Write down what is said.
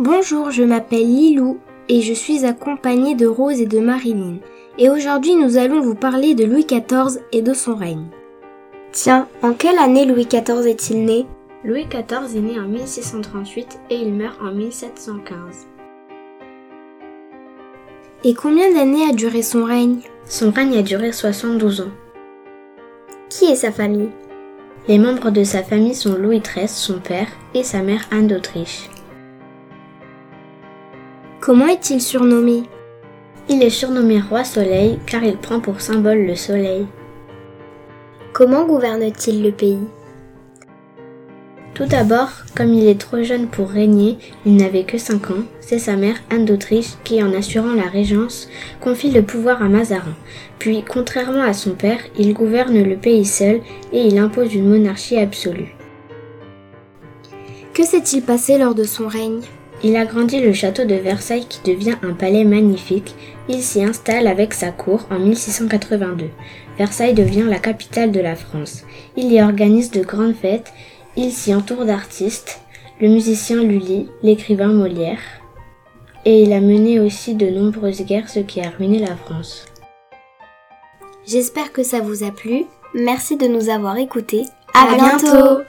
Bonjour, je m'appelle Lilou et je suis accompagnée de Rose et de Marilyn. Et aujourd'hui, nous allons vous parler de Louis XIV et de son règne. Tiens, en quelle année Louis XIV est-il né? Louis XIV est né en 1638 et il meurt en 1715. Et combien d'années a duré son règne? Son règne a duré 72 ans. Qui est sa famille? Les membres de sa famille sont Louis XIII, son père, et sa mère Anne d'Autriche. Comment est-il surnommé? Il est surnommé Roi Soleil car il prend pour symbole le soleil. Comment gouverne-t-il le pays? Tout d'abord, comme il est trop jeune pour régner, il n'avait que 5 ans, c'est sa mère Anne d'Autriche qui, en assurant la régence, confie le pouvoir à Mazarin. Puis, contrairement à son père, il gouverne le pays seul et il impose une monarchie absolue. Que s'est-il passé lors de son règne? Il agrandit le château de Versailles qui devient un palais magnifique. Il s'y installe avec sa cour en 1682. Versailles devient la capitale de la France. Il y organise de grandes fêtes. Il s'y entoure d'artistes, le musicien Lully, l'écrivain Molière. Et il a mené aussi de nombreuses guerres, ce qui a ruiné la France. J'espère que ça vous a plu. Merci de nous avoir écoutés. À, bientôt